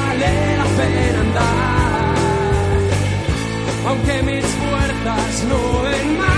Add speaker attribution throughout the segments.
Speaker 1: vale la pena andar. Aunque mis puertas no den más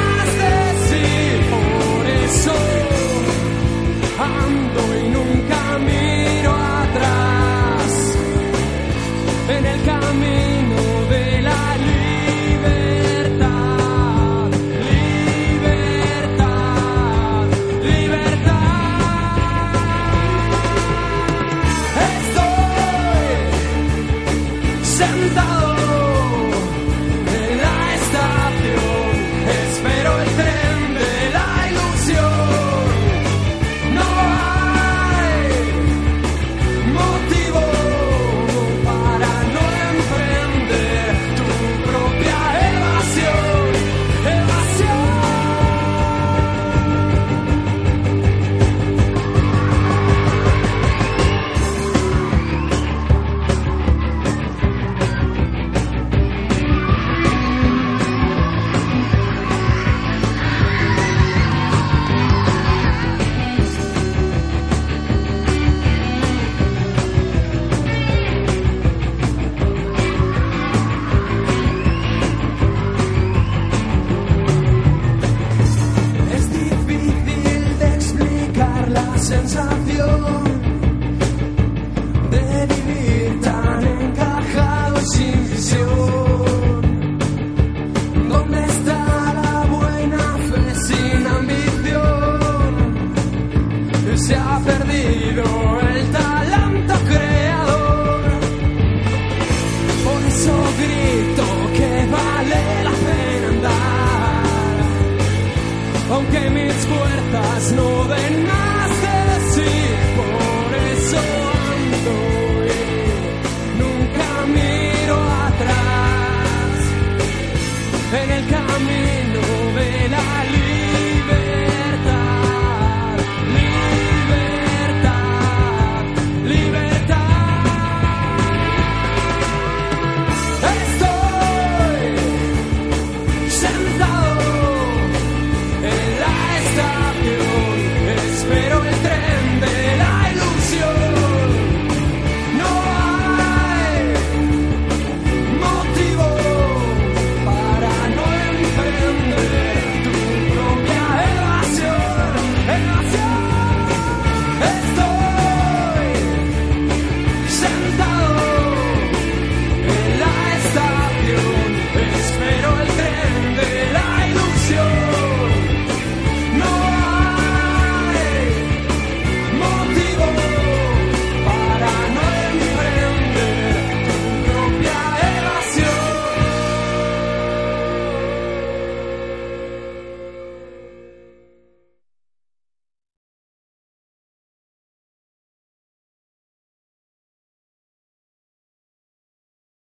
Speaker 1: sensación de vivir tan encajado sin visión. ¿Dónde está la buena fe sin ambición? Se ha perdido el talento creador. Por eso grito que vale la pena andar, aunque mis fuerzas no den nada.